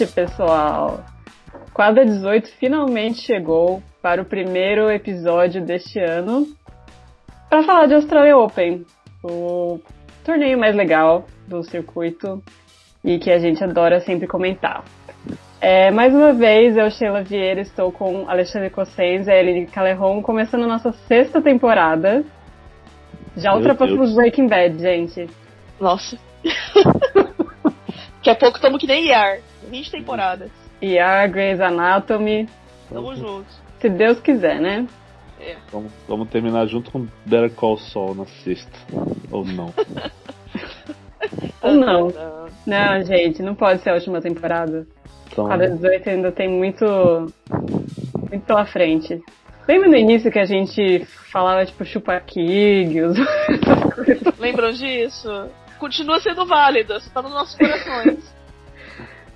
2020, pessoal. Quadra 18 finalmente chegou para o primeiro episódio deste ano para falar de Australia Open, o torneio mais legal do circuito e que a gente adora sempre comentar. É, mais uma vez, eu, Sheila Vieira, estou com Alexandre Cossenza e Eline Calerron, começando a nossa sexta temporada. Já ultrapassamos Breaking Bad, gente. Nossa. Daqui a pouco estamos que nem ER. 20 temporadas. ER, Grey's Anatomy. Tamo junto. Se Deus quiser, né? É. Vamos, vamos terminar junto com Better Call Saul na sexta. Ou não. Ou não. Não, gente, não pode ser a última temporada. Então... Cada 18 ainda tem muito, muito pela frente. Lembra no início que a gente falava, tipo, chupa Kigos? Lembram disso? Continua sendo válido, você tá nos nossos corações.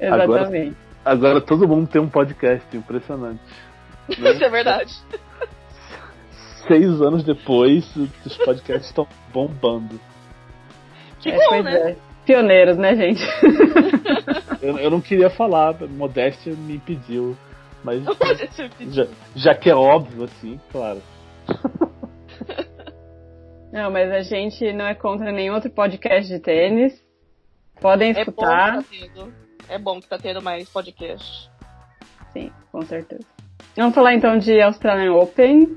Exatamente. Agora, agora, todo mundo tem um podcast, impressionante. Né? Isso é verdade. Seis anos depois, os podcasts estão bombando. Que é, bom, né? É. Pioneiros, né, gente? eu, eu não queria falar, modéstia me impediu. Mas já, já que é óbvio, assim, claro. Não, mas a gente não é contra nenhum outro podcast de tênis. Podem escutar. É bom, é bom que tá tendo mais podcast. Sim, com certeza. Vamos falar então de Australian Open.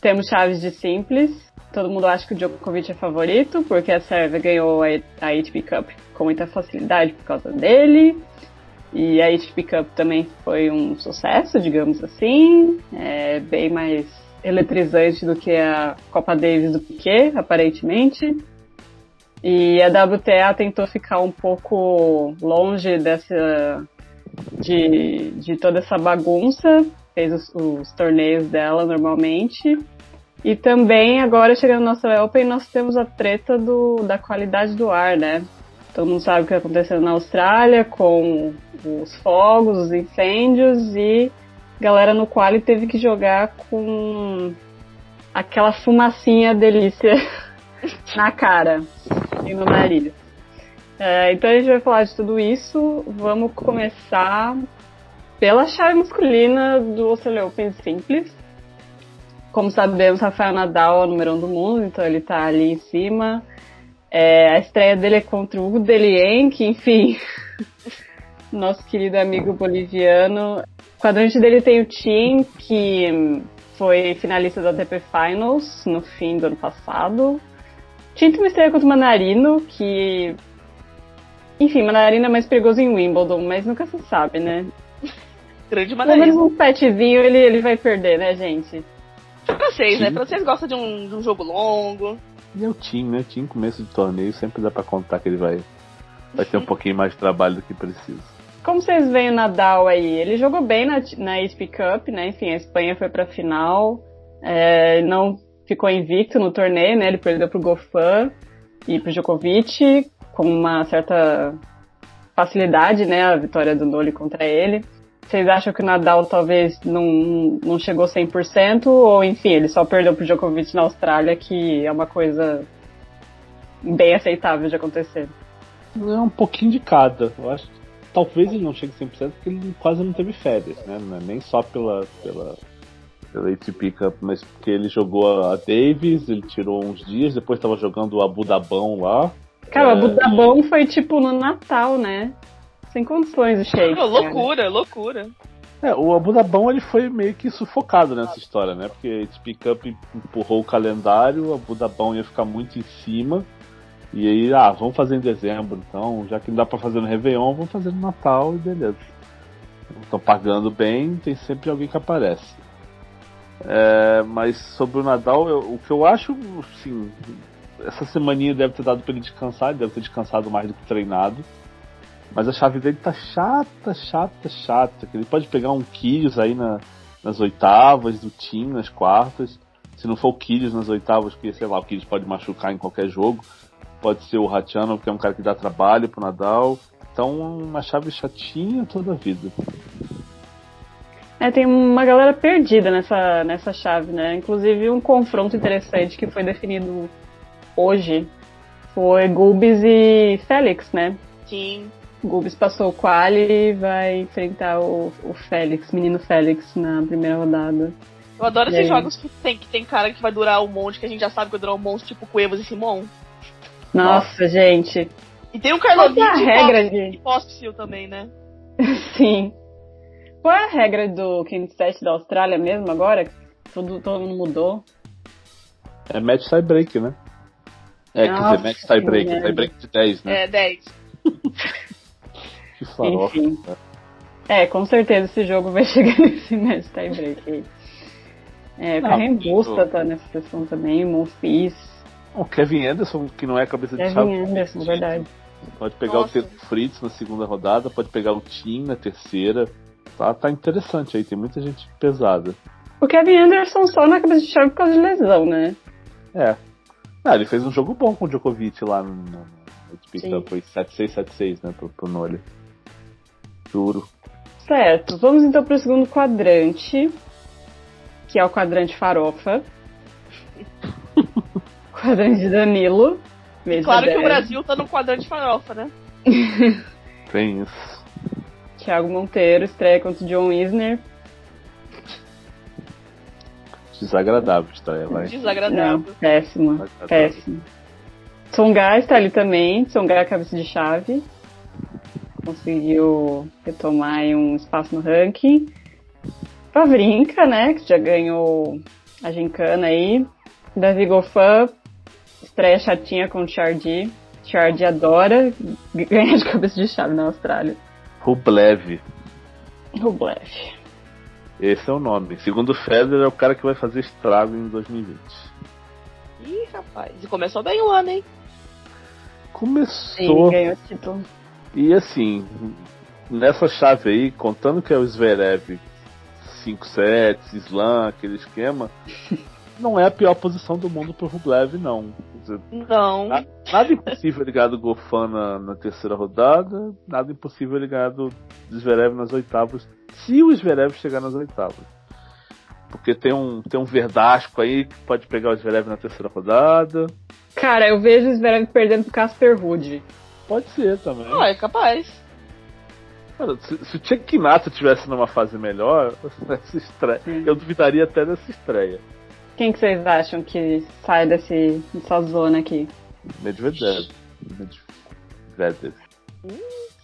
Temos chaves de simples. Todo mundo acha que o Djokovic é favorito, porque a Sérvia ganhou a ATP Cup com muita facilidade por causa dele. E a ATP Cup também foi um sucesso, digamos assim. É bem mais eletrizante do que a Copa Davis do Piquet, aparentemente. E a WTA tentou ficar um pouco longe dessa de, de toda essa bagunça, fez os, os torneios dela normalmente e também, agora chegando no nosso Open, nós temos a treta do, da qualidade do ar, né? Todo mundo sabe o que aconteceu na Austrália com os fogos, os incêndios e galera no quali teve que jogar com aquela fumacinha delícia na cara e no nariz. É, então a gente vai falar de tudo isso. Vamos começar pela chave masculina do Australian Open Simples. Como sabemos, Rafael Nadal é o número um do mundo, então ele tá ali em cima. É, a estreia dele é contra o Hugo Delien, que, enfim, nosso querido amigo boliviano. O quadrante dele tem o Tim, que foi finalista da ATP Finals no fim do ano passado. Tem uma estreia contra o Manarino, que. Enfim, Manarino é mais perigoso em Wimbledon, mas nunca se sabe, né? Grande Manarino. Pelo menos um petzinho ele, ele vai perder, né, gente? Francês, né? Francês gosta de um, de um jogo longo. E é o Tim, né? Tim, começo de torneio, sempre dá pra contar que ele vai, vai ter um pouquinho mais de trabalho do que precisa. Como vocês veem o Nadal aí? Ele jogou bem na, na ATP Cup, né? Enfim, a Espanha foi pra final. É, não ficou invicto no torneio, né? Ele perdeu pro Goffin e pro Djokovic com uma certa facilidade, né? A vitória do Noli contra ele. Vocês acham que o Nadal talvez não, não chegou 100%? Ou, enfim, ele só perdeu pro Djokovic na Austrália, que é uma coisa bem aceitável de acontecer? É um pouquinho de cada. Eu acho que talvez ele não chegue 100% porque ele quase não teve férias, né? É nem só pela, pela, ATP Cup, mas porque ele jogou a Davis, ele tirou uns dias, depois estava jogando o Abu Dabão lá. Cara, o Abu é, Dabão foi tipo no Natal, né? Sem condições o Shake. loucura, loucura. É, o Abu Dabão ele foi meio que sufocado nessa história, né? Porque a Speak Up empurrou o calendário, o Abu Dabão ia ficar muito em cima. E aí, ah, vamos fazer em dezembro, então, já que não dá pra fazer no Réveillon, vamos fazer no Natal e beleza. Estão pagando bem, tem sempre alguém que aparece. É, mas sobre o Nadal, eu, o que eu acho, assim, essa semaninha deve ter dado pra ele descansar, ele deve ter descansado mais do que treinado. Mas a chave dele tá chata, chata, chata. Ele pode pegar um Kyrgios aí na, nas oitavas, do Team nas quartas. Se não for o Kyrgios nas oitavas, porque, sei lá, o Kyrgios pode machucar em qualquer jogo. Pode ser o Ratiano, que é um cara que dá trabalho pro Nadal. Então, uma chave chatinha toda a vida. É, tem uma galera perdida nessa, nessa chave, né? Inclusive, um confronto interessante que foi definido hoje foi Gulbis e Félix, né? Sim. Gubis passou o quali e vai enfrentar o, o Félix, menino Félix, na primeira rodada. Eu adoro E esses aí? jogos que tem, que tem cara que vai durar um monte, que a gente já sabe que vai durar um monte, tipo Cuevas e Simon. Nossa, gente. E tem Karlovic que é a regra de. e também, né? Sim. Qual é a regra do King 7 da Austrália mesmo agora? Tudo, todo mundo mudou. É match tie break, né? É, quer Nossa, dizer, match tie break, tie break de 10, né? É, 10. Que farofa. Enfim. né? É, com certeza esse jogo vai chegar nesse match tie-break aí. É, o tem Busta tá nessa sessão também, o Monfils, O Kevin Anderson, que não é cabeça de Kevin chave, Anderson, verdade. pode pegar Nossa. o Fritz na segunda rodada, pode pegar o Tim na terceira. Tá, tá interessante aí, tem muita gente pesada. O Kevin Anderson só na cabeça de chave por causa de lesão, né? É. Ah, ele fez um jogo bom com o Djokovic lá no, no, no foi 7-6, 7-6, né, pro, pro Nole. Juro. Certo, vamos então pro segundo quadrante, que é o quadrante farofa. quadrante Danilo. Claro que o 10. Brasil tá no quadrante farofa, né? Tem isso. Thiago Monteiro estreia contra o John Isner. Desagradável de estar vai. Não, Desagradável. péssimo, Desagradável. péssimo. Tsonga está ali também, Tsonga é cabeça de chave. Conseguiu retomar um espaço no ranking. Pavrinka, né, que já ganhou a gincana aí. Davi Goffin, estreia chatinha com o Chardy. Chardy adora ganhar de cabeça de chave na Austrália. Rublev. Rublev. Esse é o nome. Segundo o Federer, é o cara que vai fazer estrago em 2020. Ih, rapaz. E começou bem o ano, hein? Sim, Começou. ganhou o título. E assim, nessa chave aí, contando que é o Zverev 5 sets, slam, aquele esquema, não é a pior posição do mundo pro Rublev, não. Não. Ah. Nada impossível ele ganhar do Gofan na, na terceira rodada, nada impossível ele ganhar do Zverev nas oitavas, se o Zverev chegar nas oitavas. Porque tem um, tem um Verdasco aí que pode pegar o Zverev na terceira rodada. Cara, eu vejo o Zverev perdendo pro Casper Ruud. Pode ser também. Ah, é capaz. Cara, se, se o Tchekinato tivesse numa fase melhor, essa estreia, Sim. eu duvidaria até dessa estreia. Quem que vocês acham que sai desse, dessa zona aqui? Medvedev. Medvedev.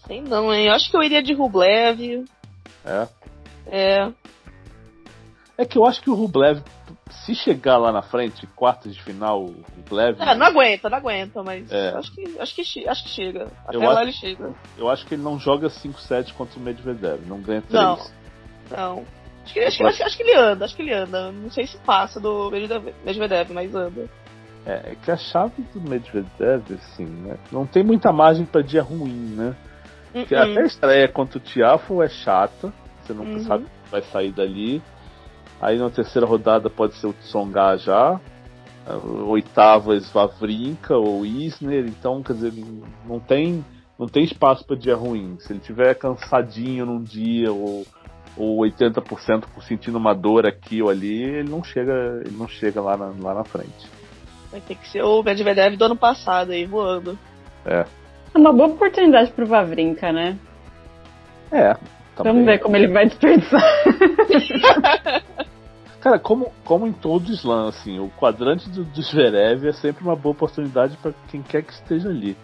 Sei não, hein? Eu acho que eu iria de Rublev. É. É. É que eu acho que o Rublev, se chegar lá na frente, quartas de final, o Rublev. Ah, não aguenta, não aguenta, mas É. acho, que, acho, que, acho que chega. Até Eu lá acho- ele chega. Eu acho que ele não joga 5 sets contra o Medvedev, não ganha 3. Não. Não. Acho que, acho, que- acho, acho que ele anda, acho que ele anda. Não sei se passa do Medvedev, mas anda. É, é que a chave do Medvedev, assim, né? Não tem muita margem pra dia ruim, né? Porque Uhum. até a estreia contra o Tiafo é chata, você nunca Uhum. sabe que vai sair dali. Aí na terceira rodada pode ser o Tsonga já. Oitavas Vavrinka ou Isner, então quer dizer, não tem, não tem espaço para dia ruim. Se ele tiver cansadinho num dia ou, ou 80% por sentindo uma dor aqui ou ali, ele não chega, ele não chega lá na, lá na frente. Vai ter que ser o Medvedev do ano passado aí, voando. É uma boa oportunidade pro Vavrinka, né? É. também. Vamos ver como ele vai desperdiçar. Cara, como, como em todo slam, assim, o quadrante do, do Zverev é sempre uma boa oportunidade para quem quer que esteja ali.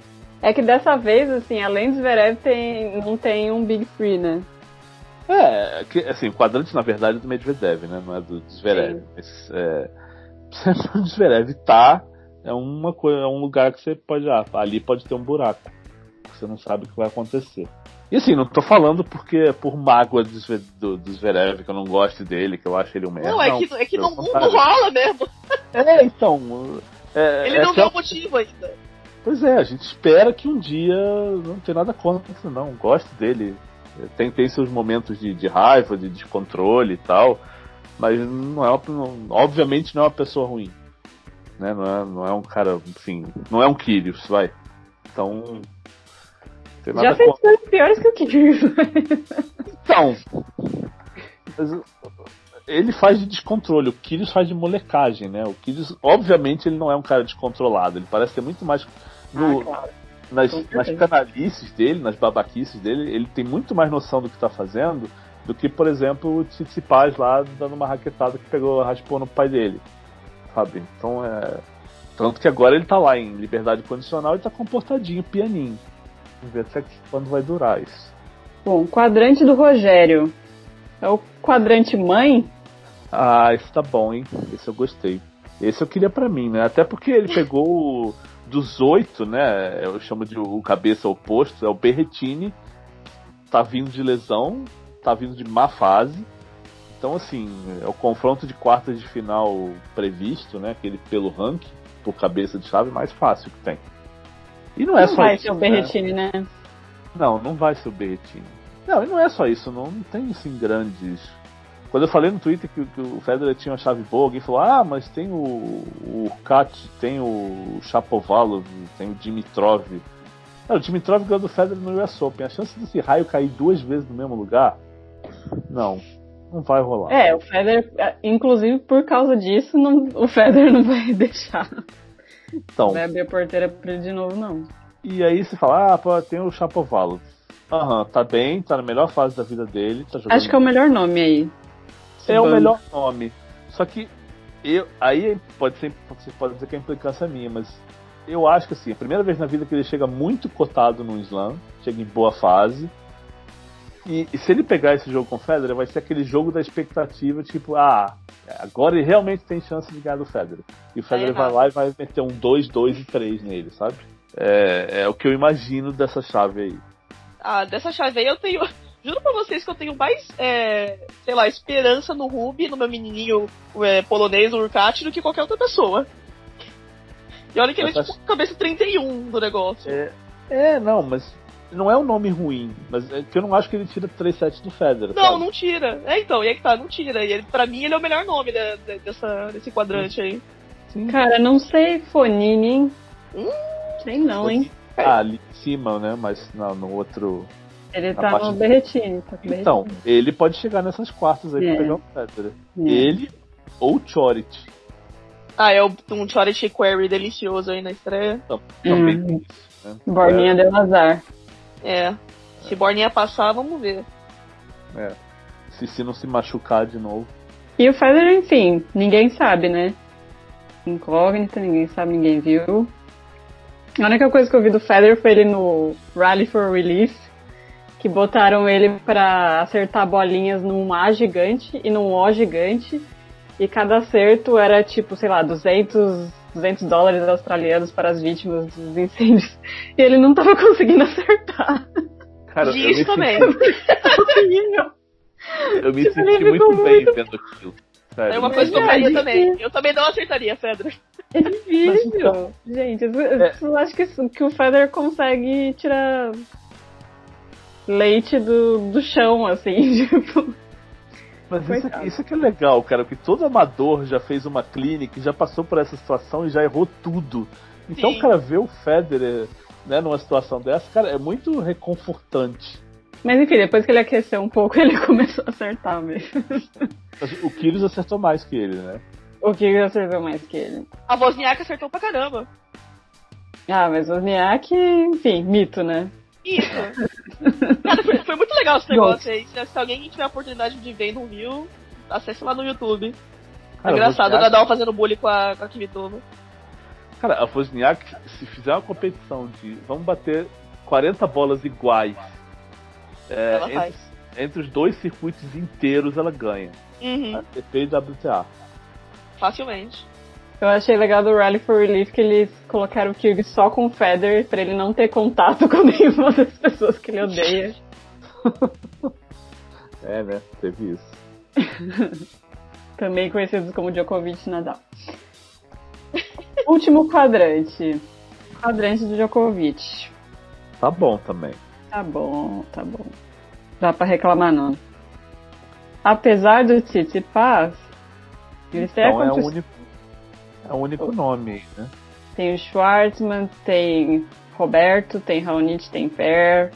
É que dessa vez, assim, além do Zverev, tem, não tem um Big Free, né? É, que, assim, o quadrante na verdade é do Medvedev, né? Não é do Zverev. Mas, é, o Zverev tá, é uma coisa, é um lugar que você pode, ah, ali pode ter um buraco. Você não sabe o que vai acontecer. E assim, não tô falando porque por mágoa do, do, do Zverev, que eu não gosto dele, que eu acho ele um merda. não, é que, é que não, rola mesmo. É, então. É, Ele é não deu motivo ainda. Pois é, a gente espera que um dia não tem nada contra isso, não. Gosto dele. Tem, tem seus momentos de, de raiva, de descontrole e tal, mas não é não- obviamente não é uma pessoa ruim. Né? Não, é, não é um cara, enfim, não é um Kyrios, vai. Então. Tem nada Já fez coisas piores que o Kyrgios. Então. mas, ele faz de descontrole, o Kyrios faz de molecagem, né? O Kyrios, obviamente, ele não é um cara descontrolado, ele parece ter muito mais. No, Ah, claro. Nas, nas canalices dele, nas babaquices dele, ele tem muito mais noção do que tá fazendo do que, por exemplo, o Tsitsipas lá dando uma raquetada que pegou, raspou no pai dele. Sabe? Então é. Tanto que agora ele tá lá em liberdade condicional e tá comportadinho, pianinho. Vamos ver até quando vai durar isso. Bom, quadrante do Rogério. É o quadrante mãe? Ah, esse tá bom, hein? Esse eu gostei. Esse eu queria para mim, né? Até porque ele pegou dos oito, né? Eu chamo de o cabeça oposto, é o Berretini. Tá vindo de lesão, tá vindo de má fase. Então, assim, é o confronto de quartas de final previsto, né? Aquele pelo ranking, por cabeça de chave, mais fácil que tem. E não é não só vai isso. ser o né? Berretini, né? Não, não vai ser o Berretini. Não, e não é só isso, não, não tem assim grandes. Quando eu falei no Twitter que, que o Federer tinha uma chave boa, alguém falou: Ah, mas tem o, o Kat, tem o Chapovalov, tem o Dimitrov. Não, o Dimitrov ganhou do Federer no US Open. A chance desse raio cair duas vezes no mesmo lugar, não, não vai rolar. É, o Federer, inclusive por causa disso, não, o Federer não vai deixar. então, Vai abrir a porteira pra ele de novo, não. e aí você fala: Ah, pô, tem o Chapovalov. Aham, tá bem, tá na melhor fase da vida dele. Tá jogando Acho que é o melhor nome aí. É o melhor nome. Só que eu, aí pode ser, você pode dizer que é implicância minha, mas eu acho que assim, a primeira vez na vida que ele chega muito cotado no slam, chega em boa fase. E, e se ele pegar esse jogo com o Federer, vai ser aquele jogo da expectativa, tipo, ah, agora ele realmente tem chance de ganhar do Federer. E o Federer vai errado. lá e vai meter um 2, 2 e 3 nele, sabe? É, é o que eu imagino dessa chave aí. Ah, dessa chave aí eu tenho. Juro pra vocês que eu tenho mais, é, sei lá, esperança no Ruby, no meu menininho é, polonês, o Urkat, do que qualquer outra pessoa. E olha que ele é tipo cabeça 31 do negócio. É, é, não, mas não é um nome ruim, mas é que eu não acho que ele tira 3 sets do Federer. Não, sabe? não tira. É, então, e aí que tá, não tira. E ele, pra mim, ele é o melhor nome dessa, desse quadrante aí. Sim. Cara, não sei Fonini, hein? Hum. Sei não, hein? Ah, ali em cima, né? Mas não, no outro. Ele tá parte no de- Berretini. Tá com Então, ele pode chegar nessas quartas aí É. pra pegar o Federer. É. Ele ou Chorit. Ah, é o- um Charity Query delicioso aí na estreia. Também Hum. né? Borninha deu azar. É. Se Borninha passar, vamos ver. É, é. Se, se não se machucar de novo. E o Federer, enfim, ninguém sabe, né? Incógnita, ninguém sabe, ninguém viu. A única coisa que eu vi do Federer foi ele no Rally for Relief, que botaram ele pra acertar bolinhas num A gigante e num O gigante, e cada acerto era tipo, sei lá, 200, 200 dólares australianos para as vítimas dos incêndios. E ele não tava conseguindo acertar. Cara, eu Isso me também. senti, Horrível. eu me Tipo, senti muito ficou bem muito- vendo aquilo. Sério, É uma mas- coisa que eu é faria difícil. também. Eu também não acertaria, Fedra. É difícil. então- Gente, eu, É. eu acho que, que o Federer consegue tirar leite do, do chão, assim, tipo. Mas isso, isso que é legal, cara, porque todo amador já fez uma clínica, já passou por essa situação e já errou tudo. Então, Sim. cara, ver o Federer né, numa situação dessa, cara, é muito reconfortante. Mas enfim, depois que ele aqueceu um pouco, ele começou a acertar mesmo. O Kyrgios acertou mais que ele, né? O que acertou mais que ele? A Wozniak acertou pra caramba. Ah, mas o Niak, enfim, mito, né? Isso. Cara, foi, foi muito legal esse negócio aí. Se, se alguém tiver a oportunidade de ver e não viu, acesse lá no YouTube. Cara, Engraçado, o Nadal fazendo bullying com a, com a Kvitova. Cara, a Wozniak, se fizer uma competição de vamos bater 40 bolas iguais é, Ela entre, faz. entre os dois circuitos inteiros, ela ganha. Uhum, ATP e WTA. facilmente. Eu achei legal do Rally for Relief que eles colocaram o Kyrgios só com o Federer pra ele não ter contato com nenhuma das pessoas que ele odeia. É, né? Teve isso. Também conhecidos como Djokovic Nadal. Último quadrante. Quadrante do Djokovic. Tá bom também. Tá bom, tá bom. Dá pra reclamar não. Apesar do Tsitsipas, eles têm Então a é o conquista- único, é o único nome aí, né? Tem o Schwartzman, tem Roberto, tem Raonic, tem Per.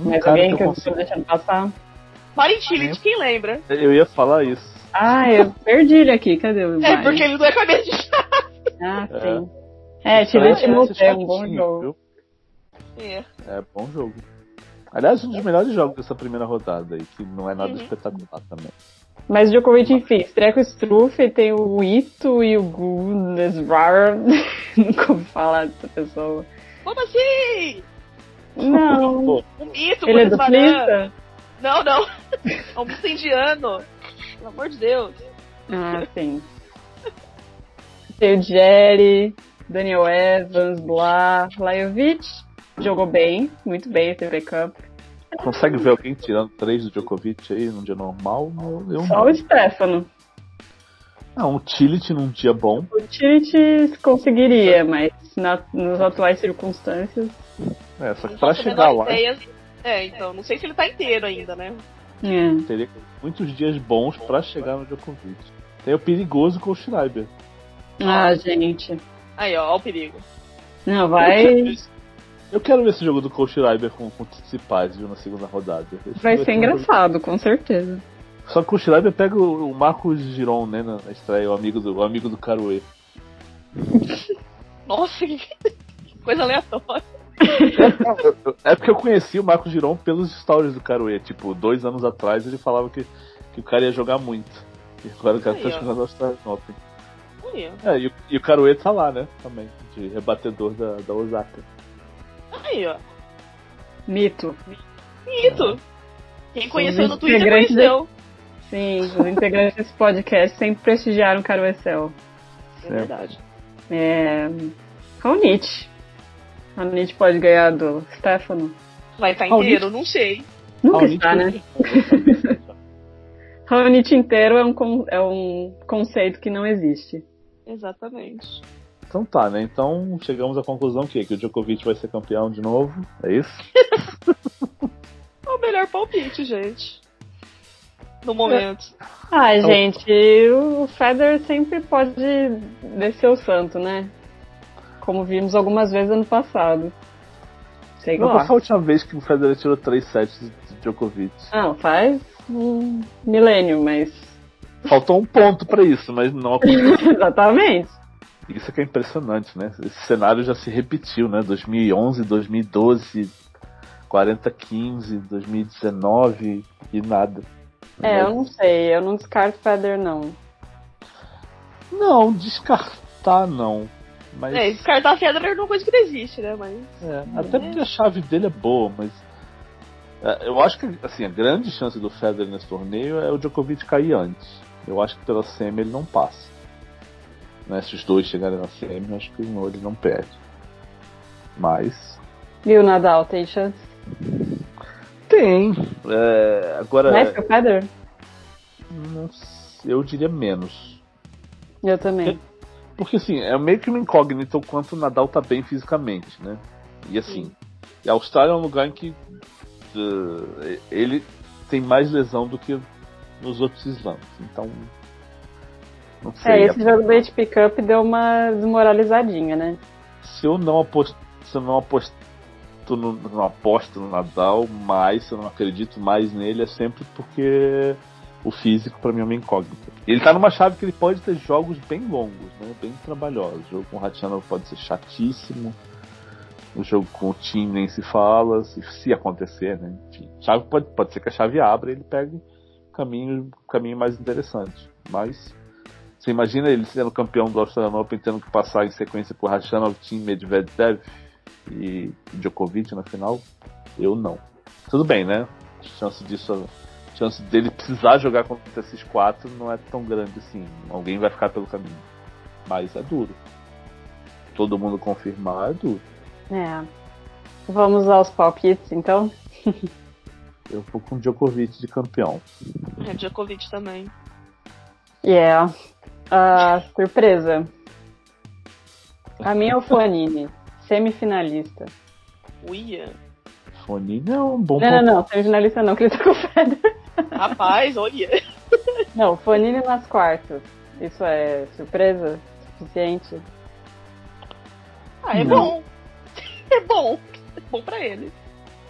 Um Mais cara alguém que que eu eu consigo- estou deixando passar? Marin Cilic, quem lembra? Eu ia falar isso. Ah, eu perdi ele aqui. Cadê o É, porque ele não é cabeça de chave. Ah, É. sim. É, é um bom jogo. É. É bom jogo. Aliás, um dos melhores jogos dessa primeira rodada aí, que não é nada Uhum. espetacular também. Mas Djokovic, enfim, estreia com o Struff, tem o Ito e o Gunesvar. Nunca ouvi falar dessa pessoa. Como assim? Não. Um mito, Ele é? Não, não. É um mito indiano. Pelo amor de Deus. Ah, sim. Tem o Jerry, Daniel Evans, Blá, Lajovic. Jogou bem, muito bem o TV Cup. Consegue ver alguém tirando três do Djokovic aí num dia normal? Eu, eu Só não. o Stefano. Ah, um Tillit num dia bom. O Tirit conseguiria, mas na, nas atuais circunstâncias. É, só que Não pra chegar lá, ideia. É, então, não sei se ele tá inteiro ainda, né? É. teria muitos dias bons pra chegar no Djokovic. Tem o perigoso com o Schreiber. Ah, gente. Aí, ó, ó o perigo. Não, vai. Eu quero ver esse jogo do Coach Schreiber com, com o Tsitsipas, viu, na segunda rodada. Esse Vai ser jogo- engraçado, com certeza. Só que o Schreiber pega o, o Marcos Giron, né, na estreia, o amigo do, o amigo do Caruê. Nossa, que coisa aleatória. É porque eu conheci o Marcos Giron pelos stories do Caruê. Tipo, dois anos atrás ele falava que, que o cara ia jogar muito. E agora o cara tá Aí, jogando Australian Open. Aí, É, e, o- e o Caruê tá lá, né, também, de rebatedor da, da Osaka. Aí, ó. Mito. Mito. Quem conheceu no Twitter conheceu. Sim, os integrantes desse podcast sempre prestigiaram o Caruecel. É verdade. É. Raonic. Raonic pode ganhar do Stefano? Vai estar Raonic- inteiro? Não sei. Nunca Raonic está, né? Raonic inteiro é um, con- é um conceito que não existe. Exatamente. Então tá, né? Então chegamos à conclusão que, que o Djokovic vai ser campeão de novo. É isso? É o melhor palpite, gente. No momento. Ah, Então- gente, o Federer sempre pode descer o santo, né? Como vimos algumas vezes ano passado. Sei Não lá. foi a última vez que o Federer tirou três sets de Djokovic. Não, faz um milênio, mas. Faltou um ponto pra isso, mas não aconteceu. Exatamente. Isso que é impressionante, né? Esse cenário já se repetiu, né? 2011, 2012, 40, 15, 2019 e nada. É, eu não sei, eu não descarto o Federer, não. Não, descartar não. Mas É, descartar a Federer é uma coisa que não existe, né? Mas. É, até porque a chave dele é boa, mas é, eu acho que assim, a grande chance do Federer nesse torneio é o Djokovic cair antes. Eu acho que pela semi ele não passa. Né, se os dois chegarem na semi, acho que não, ele não perde. Mas E o Nadal tem chance? tem. É, agora Mais que o Federer? eu diria menos. Eu também. Porque assim, é meio que uma incógnita o quanto o Nadal tá bem fisicamente, né? E assim, e a Austrália é um lugar em que uh, ele tem mais lesão do que nos outros slams. Então. Não É, sei. esse jogo do HP Cup deu uma desmoralizadinha, né? Se eu não aposto, se eu não aposto no, não aposto no Nadal, mais se eu não acredito mais nele, é sempre porque o físico pra mim é uma incógnita. Ele tá numa chave que ele pode ter jogos bem longos, né? Bem trabalhosos. O jogo com o Ratchanov pode ser chatíssimo. O jogo com o time nem se fala, se, se acontecer, né? Enfim, chave pode, pode ser que a chave abra e ele pegue caminho, caminho mais interessante. Mas você imagina ele sendo campeão do Australian Open tendo que passar em sequência por Ratchanov, Tim Medvedev e Djokovic na final? Eu não. Tudo bem, né? A chance disso, a chance dele precisar jogar contra esses quatro não é tão grande assim. Alguém vai ficar pelo caminho. Mas é duro. Todo mundo confirmar é duro. É. Vamos aos palpites, então? Eu vou com Djokovic de campeão. É, Djokovic também. Yeah. Ah, surpresa. A minha é o Fuanini, semifinalista. Uia. Fonini é um bom Não, não, não, semifinalista não, que ele tá com o Federer. Rapaz, olha. Não, o Fuanini nas quartas. Isso é surpresa suficiente? Ah, é Não. bom. É bom. É bom pra ele.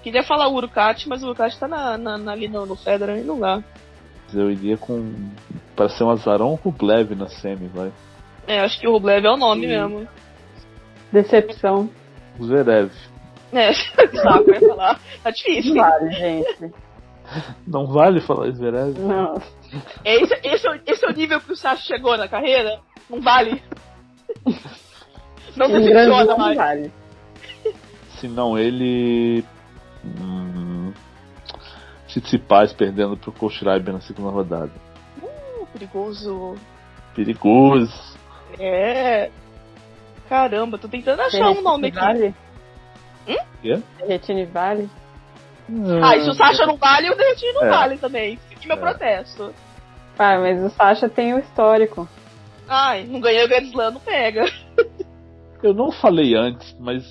Queria falar o Urkat, mas o Urkat tá na, na, na- ali no, no Federer e não dá. Eu iria com. Para ser um azarão com o Blev na semi, vai. É, acho que o Rublev é o nome Sim. mesmo. Decepção. Zverev. É, saco, eu ia falar. Tá difícil. Vale, gente. Não vale falar Zverev? Não. Esse, esse, é o- esse é o nível que o Sasha chegou na carreira? Não vale. Não decepciona não mais. vale. Se não ele. Hum, Tsitsipas perdendo pro Kohlschreiber na segunda rodada. Uh, perigoso. Perigoso. É. Caramba, tô tentando achar um nome aqui. Vale? Hum? Quê? Derretine Vale? Ah, e se o Sasha não vale, o Derretini não É. vale também. Fica aqui meu É. protesto. Ah, mas o Sasha tem o histórico. Ai, não ganhei o Grand Slam, não pega. Eu não falei antes, mas.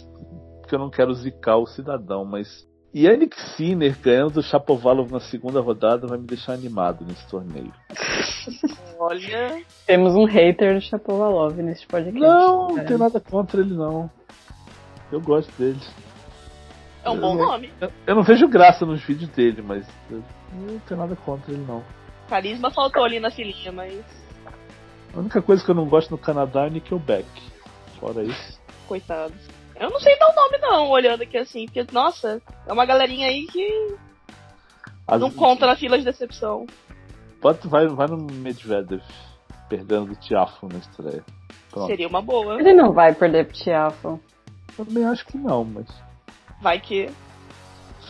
Porque eu não quero zicar o cidadão, mas. Yannick Sinner ganhando do Chapovalov na segunda rodada vai me deixar animado nesse torneio. Olha. Temos um hater do Chapovalov neste podcast. Não, não É. tem nada contra ele não. Eu gosto dele. É um bom nome. Eu- Eu não vejo graça nos vídeos dele, mas eu não tenho nada contra ele não. Carisma faltou ali na filinha, mas. A única coisa que eu não gosto no Canadá é Nickelback. Fora isso. Coitado. Eu não sei dar o nome, não, olhando aqui assim, porque, nossa, é uma galerinha aí que As- não conta na fila de decepção. Bota, vai, vai no Medvedev, perdendo do Tiafo na estreia. Pronto. Seria uma boa. Ele não vai perder pro Tiafo. Também acho que não, mas. Vai que.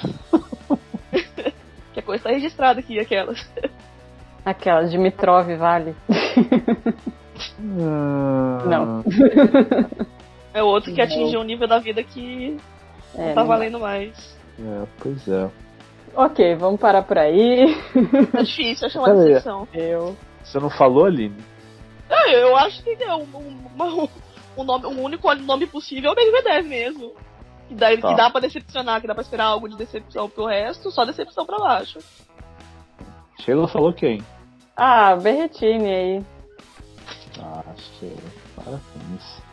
que a coisa tá registrada aqui, aquelas. Aquela Dimitrov Vale. Não. É outro que Não. atingiu um nível da vida que É, não tá não valendo mais. É, pois é. Ok, vamos parar por aí. Tá difícil achar uma Pera aí. decepção. Eu. Você não falou, Aline? Ah, eu acho que é um, um, um nome, um único nome possível é o Medvedev mesmo. Que dá, Tá. que dá pra decepcionar, que dá pra esperar algo de decepção pro resto, só decepção pra baixo. Sheila falou quem? Ah, Berretini aí. Ah, Sheila. Para com isso.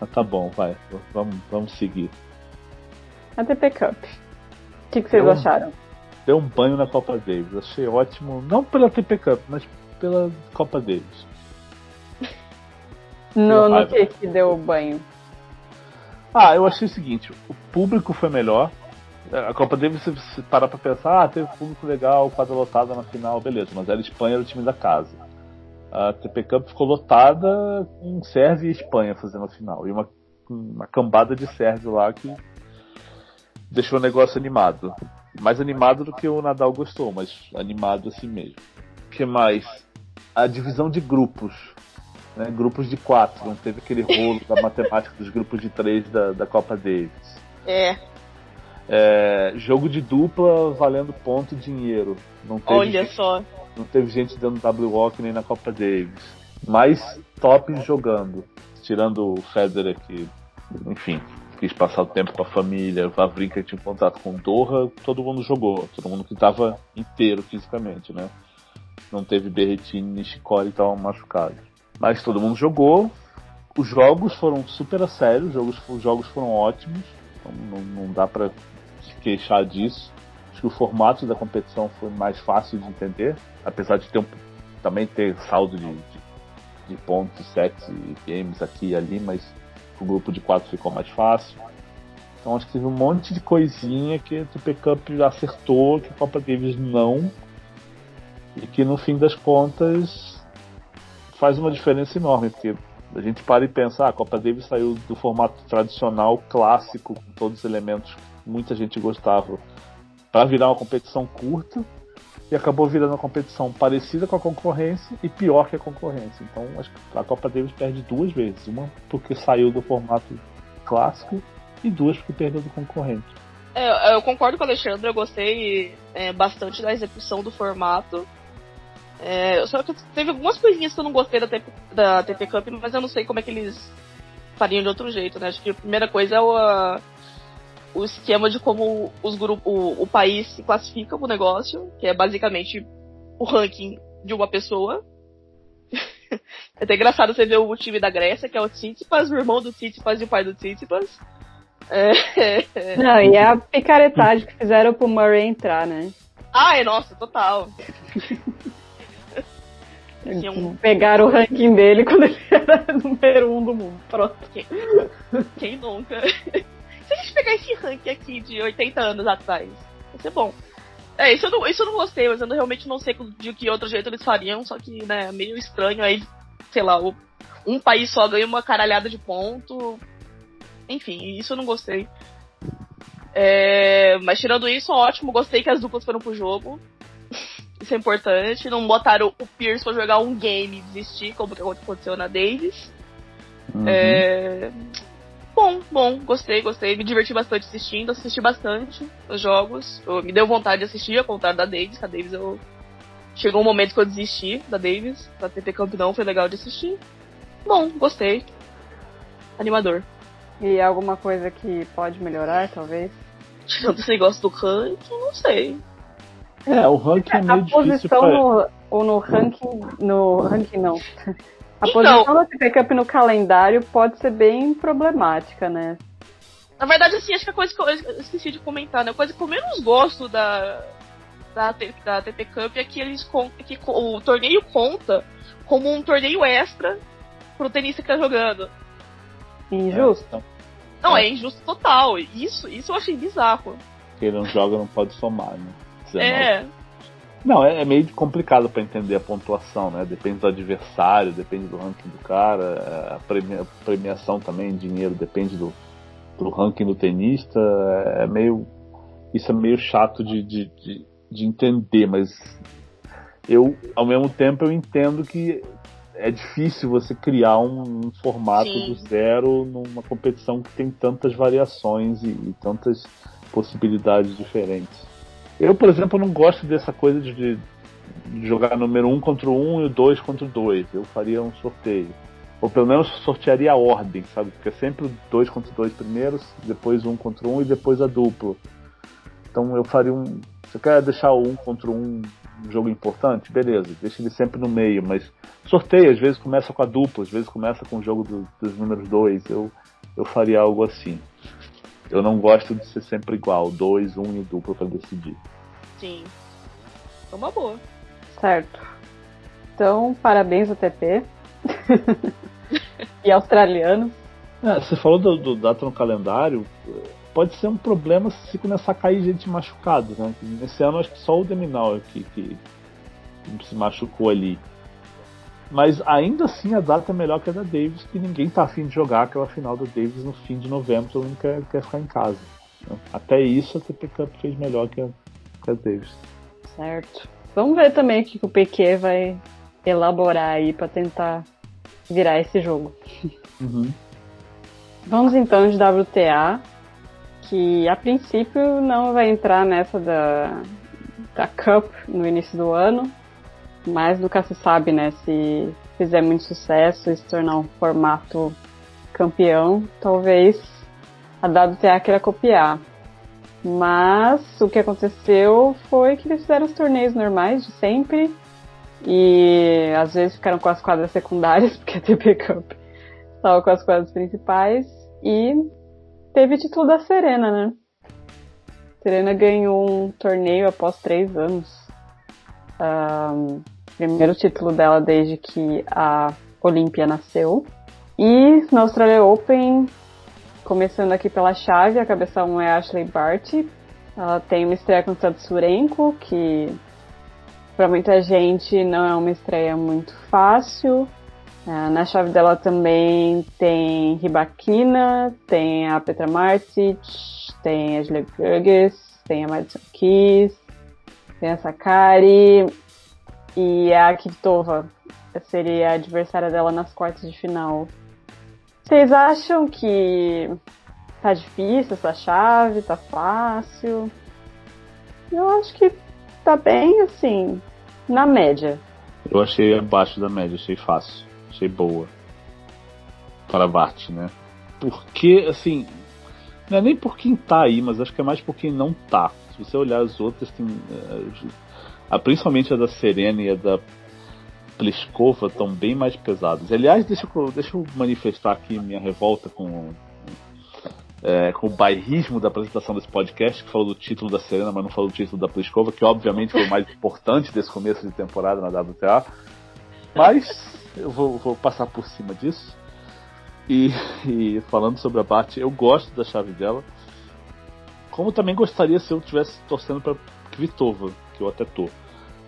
Mas tá bom, vai. Vamos, vamos seguir. A TP Cup. O que, que vocês Eu- acharam? Deu um banho na Copa Davis. Achei ótimo. Não pela TP Cup, mas pela Copa Davis. No, no que que deu o banho? Ah, eu achei o seguinte, o público foi melhor. A Copa Davis, se você parar pra pensar, ah, teve público legal, quadra lotada na final, beleza, mas era Espanha, era o time da casa. A TP Cup ficou lotada com Sérvia e Espanha fazendo a final. E uma, uma cambada de Sérvio lá que deixou o negócio animado. Mais animado do que o Nadal gostou, mas animado assim mesmo. O que mais? A divisão de grupos. Né? Grupos de quatro. Não teve aquele rolo da matemática dos grupos de três da, da Copa Davis. É, É, jogo de dupla valendo ponto e dinheiro. Não teve, olha só. Não teve gente dando W-Walk nem na Copa Davis. Mais tops jogando. Tirando o Federer que, enfim, quis passar o tempo com a família, Vavrinka tinha contato com Doha, todo mundo jogou. Todo mundo que estava inteiro fisicamente, né? Não teve Berretini Nishikori que estavam machucados. Mas todo mundo jogou. Os jogos foram super a sério, os jogos, os jogos foram ótimos. Então não, não dá pra se queixar disso. Acho que o formato da competição foi mais fácil de entender, apesar de ter um, também ter saldo de, de, de pontos, sets e games aqui e ali, mas o grupo de quatro ficou mais fácil. Então acho que teve um monte de coisinha que TP Cup acertou, que a Copa Davis não. E que no fim das contas faz uma diferença enorme, porque a gente para e pensa, ah, a Copa Davis saiu do formato tradicional, clássico, com todos os elementos que muita gente gostava, para virar uma competição curta e acabou virando uma competição parecida com a concorrência e pior que a concorrência. Então acho que a Copa Davis perde duas vezes, uma porque saiu do formato clássico e duas porque perdeu do concorrente. É, eu concordo com o Alexandre, eu gostei é, bastante da execução do formato. É, só que teve algumas coisinhas que eu não gostei da TP, da TP Cup, mas eu não sei como é que eles fariam de outro jeito, né? Acho que a primeira coisa é o, a- o esquema de como os grupos, o, o país se classifica pro negócio, que é basicamente o ranking de uma pessoa. é até engraçado você ver o time da Grécia, que é o Tsitsipas, o irmão do Tsitsipas e o pai do Tsitsipas. É, Não, e a picaretagem que fizeram pro Murray entrar, né? Ai, nossa, total. Assim, é um... Pegaram o ranking dele quando ele era número um do mundo. Pronto. Quem, quem nunca? Se a gente pegar esse ranking aqui de 80 anos atrás, vai ser bom. É, isso eu não, isso eu não gostei, mas eu realmente não sei de que outro jeito eles fariam, só que, né, meio estranho aí, sei lá, um país só ganha uma caralhada de ponto. Enfim, isso eu não gostei. É, mas tirando isso, ótimo, gostei que as duplas foram pro jogo. Isso é importante. Não botaram o Pierce pra jogar um game e desistir, como que aconteceu na Davis. Uhum. É... Bom, bom, gostei, gostei. Me diverti bastante assistindo, assisti bastante os jogos. Eu, me deu vontade de assistir, ao contrário da Davis. A Davis eu. Chegou um momento que eu desisti da Davis. Da TP Campeão foi legal de assistir. Bom, gostei. Animador. E alguma coisa que pode melhorar, talvez? Tirando esse negócio do ranking, não sei. É, o ranking é meio a difícil posição pra... no, ou no ranking. No ranking não. A Então- posição da TP Cup no calendário pode ser bem problemática, né? Na verdade, assim, acho que a coisa que eu, esqueci de comentar, né? A coisa que eu menos gosto da, da, da TP Cup é que eles que o torneio conta como um torneio extra pro tenista que tá jogando. Injusto. Então, Não, é, injusto total. Isso, isso eu achei bizarro. quem não joga não pode somar, né? 19. É, Não, é, é meio complicado pra entender a pontuação, né? Depende do adversário, depende do ranking do cara, a premia- premiação também, dinheiro, depende do, do ranking do tenista. É meio. Isso é meio chato de, de, de, de entender, mas eu, ao mesmo tempo, eu entendo que é difícil você criar um, um formato Sim. do zero numa competição que tem tantas variações e, e tantas possibilidades diferentes. Eu, por exemplo, não gosto dessa coisa de, de jogar número um contra um e o dois contra o dois. Eu faria um sorteio. Ou pelo menos sortearia a ordem, sabe? Porque é sempre o dois contra dois primeiros, depois um contra um e depois a dupla. Então eu faria um. Você quer deixar o um contra um um jogo importante? Beleza, deixa ele sempre no meio, mas sorteio, às vezes começa com a dupla, às vezes começa com o jogo do- dos números dois. Eu, eu faria algo assim. Eu não gosto de ser sempre igual, dois, um e dupla para decidir. sim. É uma boa. Certo. Então, parabéns ao TP. e australiano. É, você falou do, do data no calendário, pode ser um problema se começar a cair gente machucada, né? Nesse ano acho que só o Deminal que, que se machucou ali. Mas ainda assim a data é melhor que a da Davis, que ninguém tá afim de jogar aquela final da Davis no fim de novembro, todo mundo quer, quer ficar em casa. né? Até isso a TP Cup fez melhor que a, que a Davis. Certo. Vamos ver também o que o PQ vai elaborar aí pra tentar virar esse jogo. Uhum. Vamos então de WTA, que a princípio não vai entrar nessa da, da Cup no início do ano, mas nunca se sabe, né? Se fizer muito sucesso e se tornar um formato campeão, talvez a WTA queira copiar. Mas o que aconteceu foi que eles fizeram os torneios normais de sempre e às vezes ficaram com as quadras secundárias, porque a TP Cup estava com as quadras principais e teve título da Serena, né? Serena ganhou um torneio após três anos. Ahn, primeiro título dela desde que a Olímpia nasceu. E na Australia Open, começando aqui pela chave, a cabeça 1 é Ashley Barty. Ela tem uma estreia contra a Tsurenko, que para muita gente não é uma estreia muito fácil. Ah, na chave dela também tem Ribakina, tem a Petra Martic, tem a Julia Burgess, tem a Madison Keys, tem a Sakari e a Kvitova seria a adversária dela nas quartas de final. Vocês acham que tá difícil essa chave? Tá fácil? Eu acho que tá bem assim, na média. Eu achei abaixo da média, achei fácil, achei boa. Para a Bart, né? Porque, assim, não é nem por quem tá aí, mas acho que é mais por quem não tá. Se você olhar as outras, tem, eh, a, principalmente a da Serena e a da Pliskova estão bem mais pesadas. Aliás, deixa eu, deixa eu manifestar aqui minha revolta com, é, com o bairrismo da apresentação desse podcast, que falou do título da Serena, mas não falou do título da Pliskova, que obviamente foi o mais importante desse começo de temporada na WTA. Mas eu vou, vou passar por cima disso. E, e, falando sobre a Bart, eu gosto da chave dela. Como também gostaria se eu tivesse torcendo para Kvitova, que eu até tô.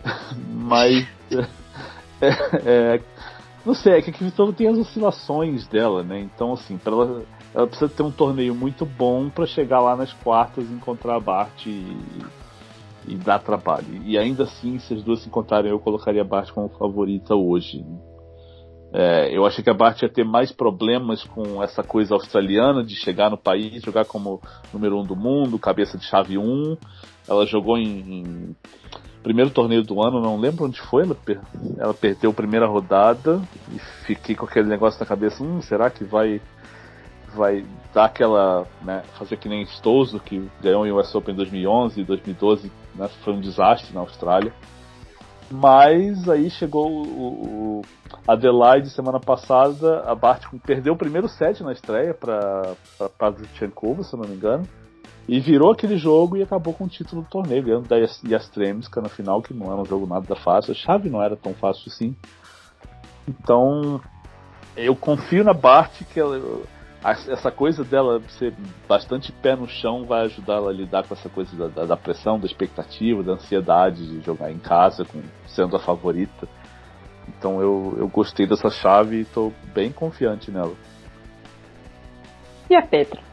Mas. É, é, não sei, é que a Kvitova tem as oscilações dela, né? Então, assim, pra ela, ela precisa ter um torneio muito bom para chegar lá nas quartas e encontrar a Bart e, e dar trabalho. E ainda assim, se as duas se encontrarem, eu colocaria a Bart como favorita hoje. É, eu achei que a Bart ia ter mais problemas com essa coisa australiana de chegar no país, jogar como número um do mundo, cabeça de chave 1. Um. Ela jogou em, em primeiro torneio do ano, não lembro onde foi, ela, per ela perdeu a primeira rodada e fiquei com aquele negócio na cabeça, hum, será que vai vai dar aquela, né, fazer que nem Stouzo, que ganhou em US Open em 2011 e 2012, né, foi um desastre na Austrália. Mas aí chegou o, o Adelaide semana passada, a Bart perdeu o primeiro set na estreia para Pavlyuchenkova, se eu não me engano. E virou aquele jogo e acabou com o título do torneio, ganhando da Yastremska na final, que não era um jogo nada fácil. A chave não era tão fácil assim. Então, eu confio na Bart que ela, essa coisa dela ser bastante pé no chão vai ajudar ela a lidar com essa coisa da, da pressão, da expectativa, da ansiedade de jogar em casa, com, sendo a favorita. Então eu, eu gostei dessa chave e estou bem confiante nela. E a Petra?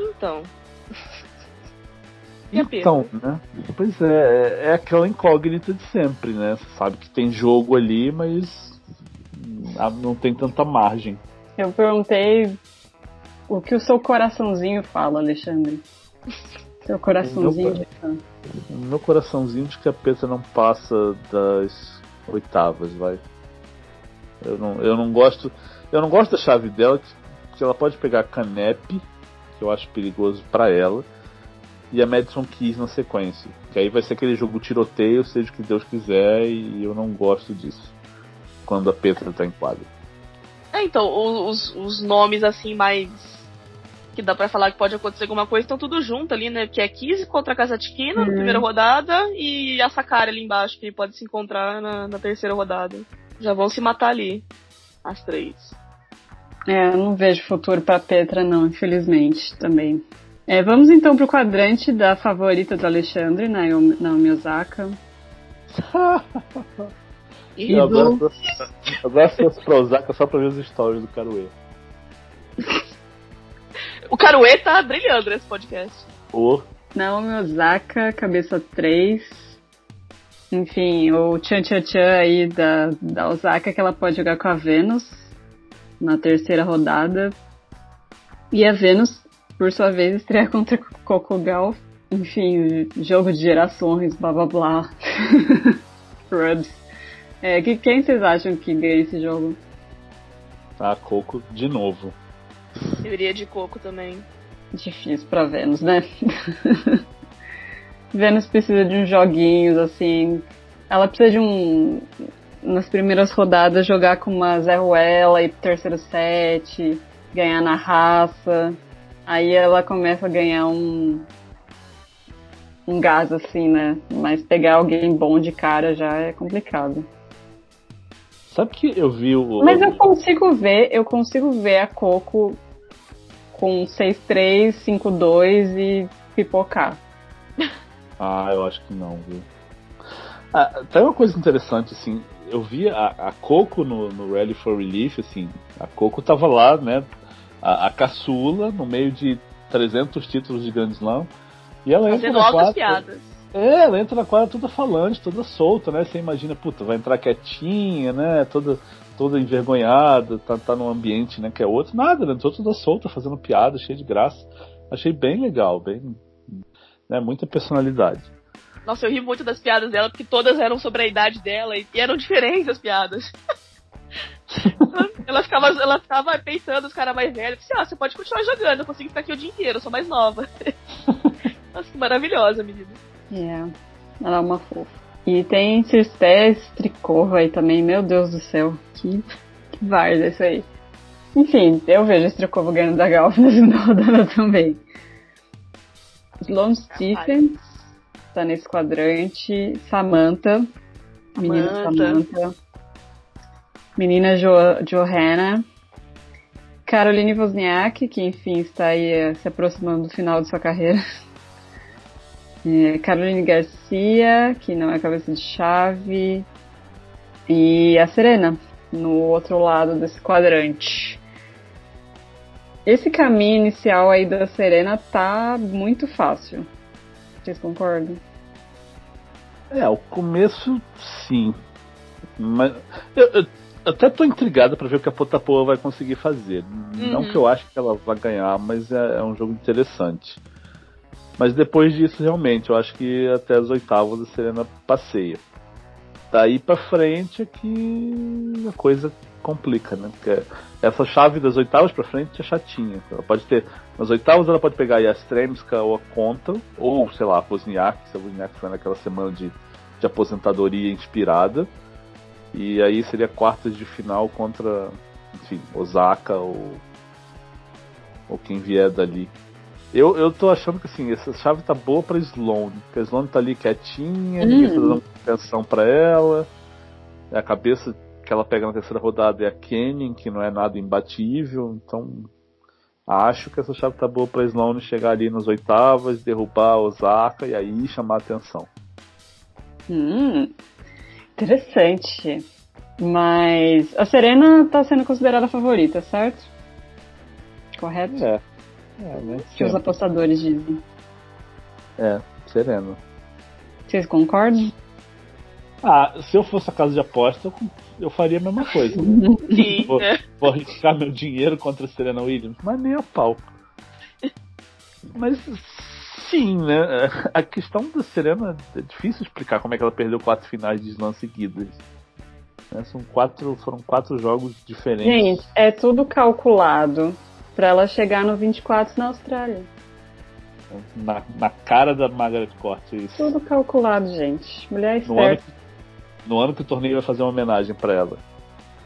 Então. então, né? Pois é, é, é aquela incógnita de sempre, né? Você sabe que tem jogo ali, mas não tem tanta margem. Eu perguntei o que o seu coraçãozinho fala, Alexandre. Seu coraçãozinho meu, de fã. Meu coraçãozinho de que a Petra não passa das oitavas, vai. Eu não, eu não gosto. Eu não gosto da chave dela, que, que ela pode pegar a Canep, que eu acho perigoso para ela, e a Madison Keys na sequência. Que aí vai ser aquele jogo tiroteio, seja o que Deus quiser, e eu não gosto disso. Quando a Petra tá em quadra. É, então, os, os nomes assim mais. Que dá pra falar que pode acontecer alguma coisa, estão tudo junto ali, né? Que é Kiz contra a Kazatkina uhum. na primeira rodada e a Sakari ali embaixo, que pode se encontrar na, na terceira rodada. Já vão se matar ali, as três. É, eu não vejo futuro pra Petra, não, infelizmente, também. É, vamos então pro quadrante da favorita do Alexandre, Naomi, Naomi Osaka. E eu agora, do... agora fosse pra Osaka só pra ver os stories do Caruê. o Caruê tá brilhando nesse podcast. O. Naomi Osaka, cabeça 3. Enfim, o Chan Chan Chan aí da, da Osaka que ela pode jogar com a Vênus na terceira rodada. E a Vênus, por sua vez, estreia contra Coco Gauff. Enfim, jogo de gerações, blá blá blá. Rubs. É, que, quem vocês acham que ganha esse jogo? A Coco de novo. Eu iria de Coco também. Difícil pra Vênus, né? Vênus precisa de uns joguinhos, assim. Ela precisa de um. Nas primeiras rodadas, jogar com uma Zé Ruela e terceiro set, ganhar na raça. Aí ela começa a ganhar um. um gás, assim, né? Mas pegar alguém bom de cara já é complicado. Sabe que eu vi o. Mas eu consigo ver, eu consigo ver a Coco com 6-3, 5-2 e pipocar. Ah, eu acho que não, viu? Ah, tem uma coisa interessante, assim, eu vi a, a Coco no, no Rally for Relief, assim, a Coco tava lá, né, a, a caçula, no meio de 300 títulos de Grand Slam, e ela Fazendo entra na quadra, piadas. É, ela entra na quadra toda falante, toda solta, né? Você imagina, puta, vai entrar quietinha, né? Toda, toda envergonhada, tá, tá num ambiente, né? Que é outro. Nada, né? Entrou toda solta, fazendo piada, cheia de graça. Achei bem legal, bem. Né, muita personalidade. Nossa, eu ri muito das piadas dela, porque todas eram sobre a idade dela e, eram diferentes as piadas. ela, ficava, ela ficava peitando os caras mais velhos. Disse, ah, você pode continuar jogando, eu consigo ficar aqui o dia inteiro, eu sou mais nova. Nossa, que maravilhosa, menina. É, ela é uma fofa. E tem Circe Strikova aí também, meu Deus do céu, que, que varda isso aí. Enfim, eu vejo Strikova ganhando da Galf na segunda rodada também. Sloane Stephens tá nesse quadrante, Samantha, Menina Samantha. Menina jo Johanna. Caroline Wozniak, que enfim está aí eh, se aproximando do final de sua carreira. É, Caroline Garcia, que não é cabeça de chave. E a Serena, no outro lado desse quadrante. Esse caminho inicial aí da Serena tá muito fácil. Vocês concordam? É, o começo sim. Mas eu, eu até tô intrigado para ver o que a Potapoa vai conseguir fazer. Não Uhum. que eu acho que ela vai ganhar, mas é, é um jogo interessante. Mas depois disso, realmente, eu acho que até as oitavas a Serena passeia. Daí pra frente é que a coisa complica, né? Porque essa chave das oitavas pra frente é chatinha. Ela pode ter. Nas oitavas ela pode pegar a Yastremska ou a Conta, ou, sei lá, a Wozniak, se a Wozniak foi naquela semana de, de aposentadoria inspirada. E aí seria quartas de final contra, enfim, Osaka ou, ou quem vier dali. Eu, eu tô achando que assim, essa chave tá boa pra Sloane, porque a Sloane tá ali quietinha, ninguém tá dando atenção pra ela. A cabeça que ela pega na terceira rodada é a Kenin, que não é nada imbatível, então acho que essa chave tá boa pra Sloane chegar ali nas oitavas, derrubar a Osaka e aí chamar a atenção. Hum, interessante. Mas a Serena tá sendo considerada a favorita, certo? Correto? É. É, né? Que os apostadores dizem. É, sereno. Vocês concordam? Ah, se eu fosse a casa de aposta, eu, eu faria a mesma coisa. Sim. Vou, é. vou arriscar meu dinheiro contra a Serena Williams, mas nem a pau. Mas sim, né? A questão da Serena é difícil explicar como é que ela perdeu quatro finais de slam seguidas. Né, São quatro, foram quatro jogos diferentes. Gente, é tudo calculado pra ela chegar no 24 na Austrália. Na, na cara da Margaret Court, isso. Tudo calculado, gente. Mulher esperta. No ano que o torneio vai fazer uma homenagem pra ela.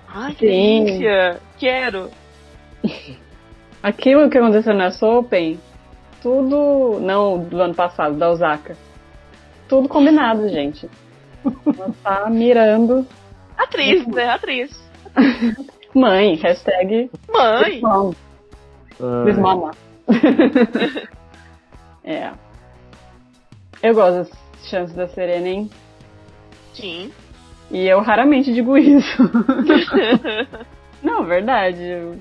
Ai, que delícia. Quero. Aquilo que aconteceu na Open, tudo. Não do ano passado, da Osaka. Tudo combinado, gente. Ela tá mirando. Atriz, né? Atriz. Mãe, hashtag Mãe. Mom. Desmama. é. Eu gosto das chances da Serena, hein? Sim. E eu raramente digo isso. não, verdade. Eu,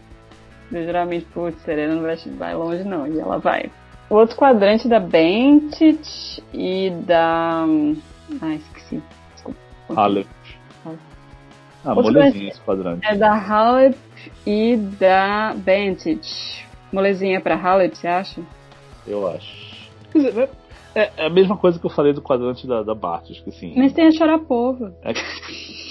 eu geralmente, putz, Serena não vai, vai longe, não. E ela vai. O outro quadrante da Bentit e da. Ah, esqueci. Desculpa. Halep. Ah, Outro molezinha esse quadrante. É da Halep e da Bentit. Molezinha pra Halep, você acha? Eu acho. É, é a mesma coisa que eu falei do quadrante da, da Bartos, que assim. Mas tem a Sharapova.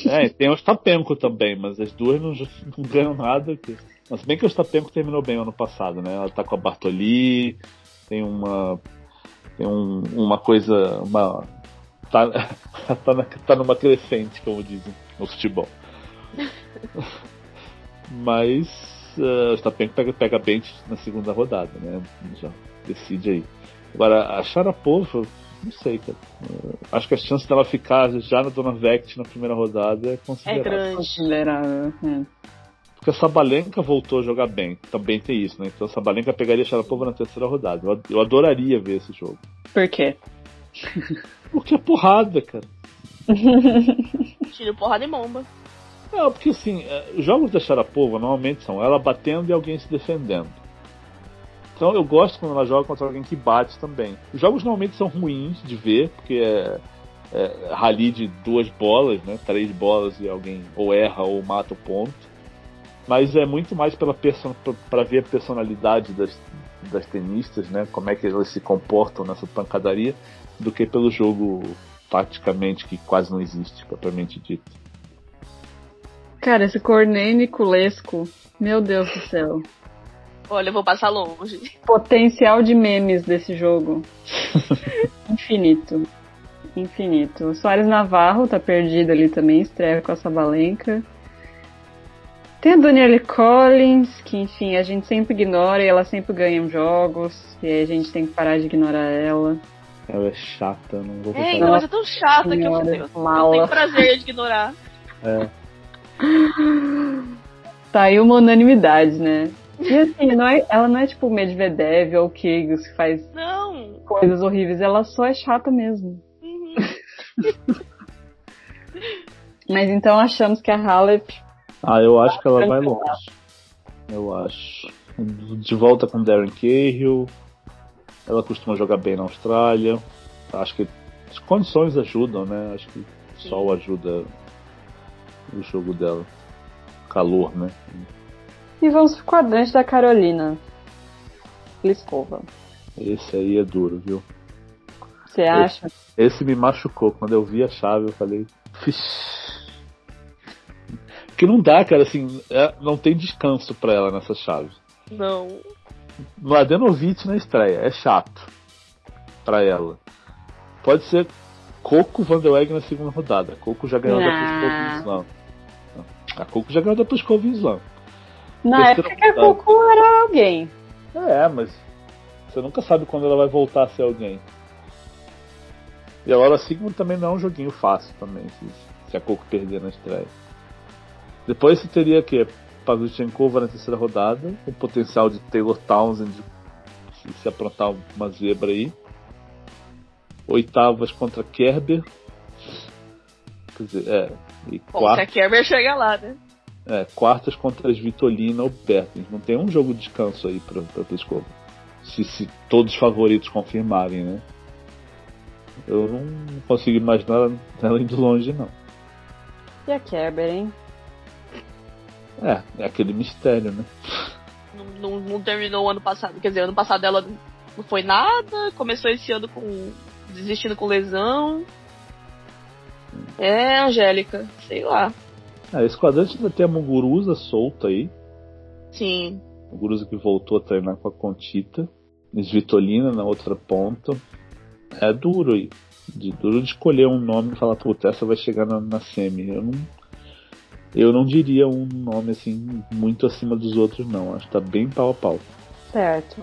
É, tem o Stapenko também, mas as duas não, não ganham nada. Que... Mas bem que o Stapenko terminou bem ano passado, né? Ela tá com a Bartoli, tem uma. Tem um, uma coisa. Uma, tá, tá, na- tá numa crescente, como dizem no futebol. Mas uh, o Stapenko pega, pega bem na segunda rodada, né? Já decide aí. Agora, a Sharapova, não sei, cara. Uh, acho que a chance dela ficar já na Dona Vect na primeira rodada é É considerável. grande. Considerável. É. Porque a Sabalenka voltou a jogar bem. Também tem isso, né? Então a Sabalenka pegaria a Sharapova na terceira rodada. Eu, eu adoraria ver esse jogo. Por quê? Porque é porrada, cara. Tiro porrada e bomba. Não, porque assim, os jogos da Sharapova normalmente são ela batendo e alguém se defendendo. Então eu gosto quando ela joga contra alguém que bate também. Os jogos normalmente são ruins de ver, porque é, é rally de duas bolas, né? Três bolas e alguém ou erra ou mata o ponto. Mas é muito mais pela para ver a personalidade das, das tenistas, né? Como é que elas se comportam nessa pancadaria, do que pelo jogo taticamente que quase não existe, propriamente dito. Cara, esse Cornet Niculesco, meu Deus do céu. Olha, eu vou passar longe. Potencial de memes desse jogo. Infinito. Infinito. O Soares Navarro tá perdido ali também, estreia com a Sabalenka. Tem a Danielle Collins, que enfim, a gente sempre ignora e ela sempre ganha em jogos. E aí a gente tem que parar de ignorar ela. Ela é chata, não vou É, então, mas é tão chata que eu, eu, eu tenho prazer de ignorar. É. Tá aí uma unanimidade, né? E assim, não é, ela não é tipo Medvedev ou Kyrgios que faz não. coisas horríveis, ela só é chata mesmo. Uhum. Mas então achamos que a Halep. Ah, eu acho que ela vai longe. Eu acho. De volta com Darren Cahill. Ela costuma jogar bem na Austrália. Acho que as condições ajudam, né? Acho que o sol ajuda o jogo dela. Calor, né? E vamos pro quadrante da Carolina. Pliskova. Esse aí é duro, viu? Você acha? Esse, esse, me machucou. Quando eu vi a chave, eu falei. Que não dá, cara, assim, é, não tem descanso pra ela nessa chave. Não. Mladenovic na estreia, é chato pra ela. Pode ser Coco Van der Weg na segunda rodada. Coco já ganhou da Pliskova Slam. A Coco já ganhou da Pliskova Slam. Na época que a Coco era alguém. É, mas você nunca sabe quando ela vai voltar a ser alguém. E agora a Sigmund também não é um joguinho fácil também, se, se a Coco perder na estreia. Depois você teria que Pavlyuchenkova na terceira rodada, o potencial de Taylor Townsend se, se aprontar uma zebra aí. Oitavas contra Kerber. Quer dizer, é. E Bom, se a Kerber chega lá, né? É, quartas contra as Vitolina ou Bertens. Não tem um jogo de descanso aí pra, pra Pliskova. Se, se todos os favoritos confirmarem, né? Eu não consigo imaginar ela indo longe, não. E a Kerber, hein? É, é aquele mistério, né? Não, não, não, terminou o ano passado. Quer dizer, ano passado ela não foi nada, começou esse ano com. desistindo com lesão. É, Angélica, sei lá. É, esse quadrante ainda tem a Muguruza solta aí. Sim. Muguruza que voltou a treinar com a Contita. Svitolina na outra ponta. É duro aí. De, duro de escolher um nome e falar, puta, essa vai chegar na, na semi. Eu não, eu não diria um nome assim muito acima dos outros, não. Acho que tá bem pau a pau. Certo.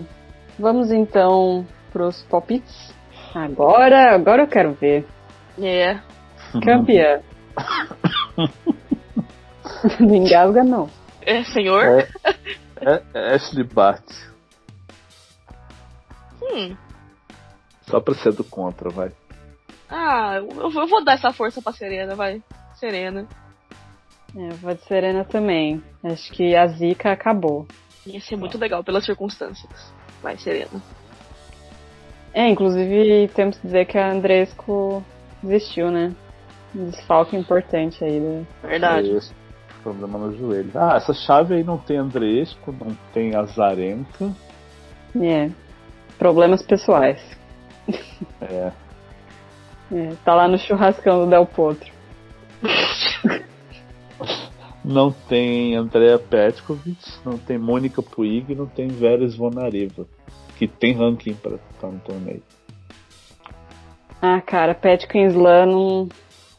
Vamos então pros palpites. Agora, agora eu quero ver. É. Campeã. não engasga, não. É, senhor? É, é, é Ashley Bart. Hum. Só pra ser do contra, vai. Ah, eu, eu vou dar essa força pra Serena, vai. Serena. É, eu vou de Serena também. Acho que a zica acabou. Ia ser muito legal pelas circunstâncias. Vai, Serena. É, inclusive temos que dizer que a Andresco desistiu, né? Um desfalque importante aí. Né? Verdade. Isso. Problema no joelho. Ah, essa chave aí não tem Andresco, não tem Azarenka. É. Problemas pessoais. É. é. Tá lá no churrascão do Del Potro. Não tem Andrea Petkovic, não tem Mônica Puig, não tem Vera Zvonareva, que tem ranking para estar no torneio. Ah, cara, Petko em Slam não,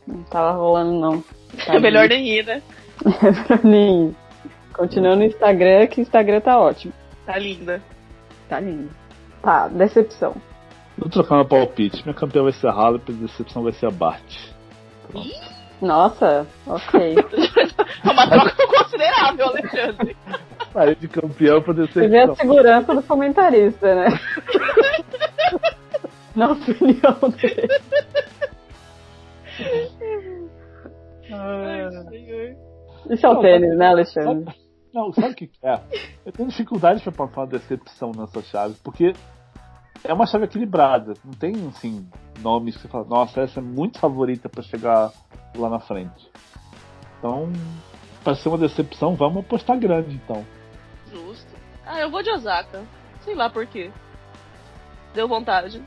não tava rolando não. Tá é melhor nem ir, né? É pra mim. Continua no Instagram, que o Instagram tá ótimo. Tá linda. Tá lindo. Tá, decepção. Vou trocar meu palpite. Minha campeã vai ser a Halep, a decepção vai ser a Bart. Nossa, ok. é uma troca considerável, Alexandre. Aí de campeão pra decepção. Você vê a segurança do comentarista, né? Na opinião dele. Ai, senhor. Isso é o tênis, né, Alexandre? Sabe, não, sabe o que é? Eu tenho dificuldade pra passar uma decepção nessa chave, porque é uma chave equilibrada. Não tem, assim, nomes que você fala, nossa, essa é muito favorita para chegar lá na frente. Então, para ser uma decepção, vamos apostar grande, então. Justo. Ah, eu vou de Osaka. Sei lá por quê. Deu vontade.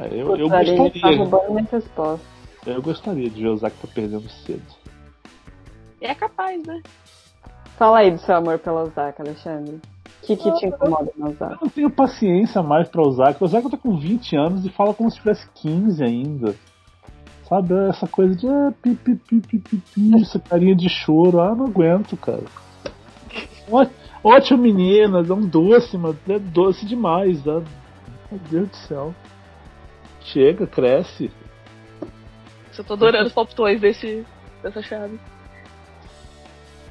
É, eu, eu gostaria. Tá. Eu gostaria de ver Osaka tá perdendo cedo. É capaz, né? Fala aí do seu amor pela Osaka, Alexandre. O que, que te incomoda na Osaka? Eu não tenho paciência mais pra Osaka. O Osaka tá com 20 anos e fala como se tivesse 15 ainda. Sabe, essa coisa de ah, pi, pi, pi, pi, pi, pi, essa carinha de choro. Ah, não aguento, cara. Ótimo, meninas, é um doce, mas é doce demais. Ah, meu Deus do céu. Chega, cresce. Eu tô adorando os palpitões desse, dessa chave.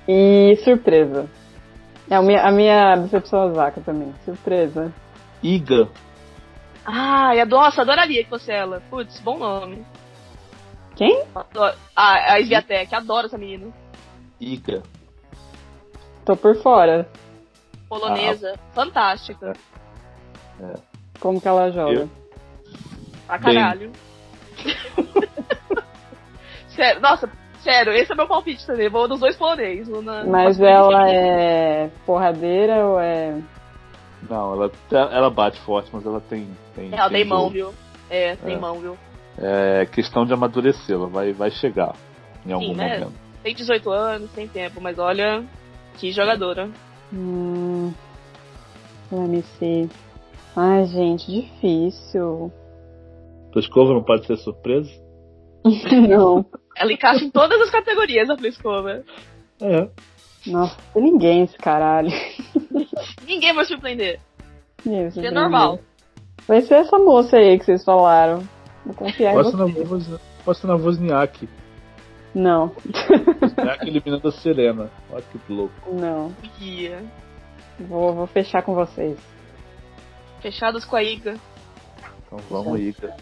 E surpresa. É a minha, a minha decepção vaca também. Surpresa. Iga. Ah, e a nossa, adoraria que fosse ela. Putz, bom nome. Quem? Adoro. Ah, a Sviatek, adoro essa menina. Iga. Tô por fora. Polonesa, fantástica. Como que ela joga? Eu? Pra caralho. sério, nossa, sério, esse é meu palpite também. Vou dos dois polonês. na- Mas ela é porradeira ou é. Não, ela, ela bate forte, mas ela tem. tem Ela tem mão, jogo. viu? É, tem É. mão, viu? É questão de amadurecê-la, vai, vai chegar em algum Sim, né? momento. Tem 18 anos, tem tempo, mas olha, que jogadora. Hum. Let me see. Ai, gente, difícil. Pliskova não pode ser surpresa? Não. Ela encaixa em todas as categorias a Pliskova. É. Nossa, tem ninguém esse caralho. Ninguém vai surpreender. Ninguém vai Isso é surpreender. normal. Vai ser essa moça aí que vocês falaram. Vou confiar em Posso na, você. Voz- posso na Wozniak. Não, Wozniak eliminando a Serena. Olha que louco. não. Ia. Vou, vou fechar com vocês. Fechados com a Iga. Então vamos cara.